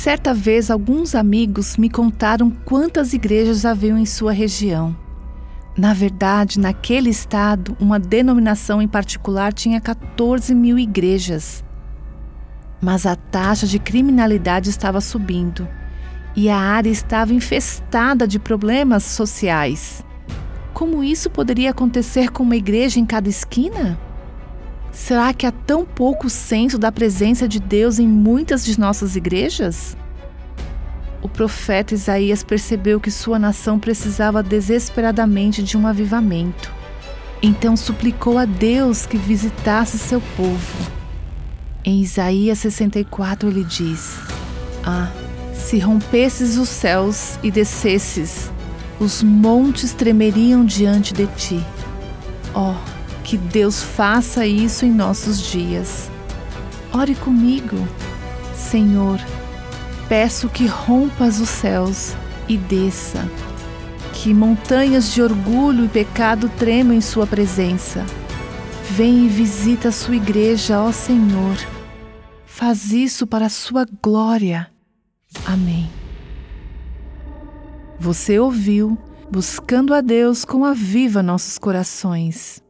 Certa vez, alguns amigos me contaram quantas igrejas haviam em sua região. Na verdade, naquele estado, uma denominação em particular tinha 14 mil igrejas. Mas a taxa de criminalidade estava subindo e a área estava infestada de problemas sociais. Como isso poderia acontecer com uma igreja em cada esquina? Será que há tão pouco senso da presença de Deus em muitas de nossas igrejas? O profeta Isaías percebeu que sua nação precisava desesperadamente de um avivamento. Então suplicou a Deus que visitasse seu povo. Em Isaías 64 ele diz: Ah, se rompesses os céus e descesses, os montes tremeriam diante de ti. Oh, que Deus faça isso em nossos dias. Ore comigo, Senhor. Peço que rompas os céus e desça, que montanhas de orgulho e pecado tremam em Sua presença. Vem e visita a Sua igreja, ó Senhor. Faz isso para a Sua glória. Amém. Você ouviu Buscando a Deus com a Viva Nossos Corações.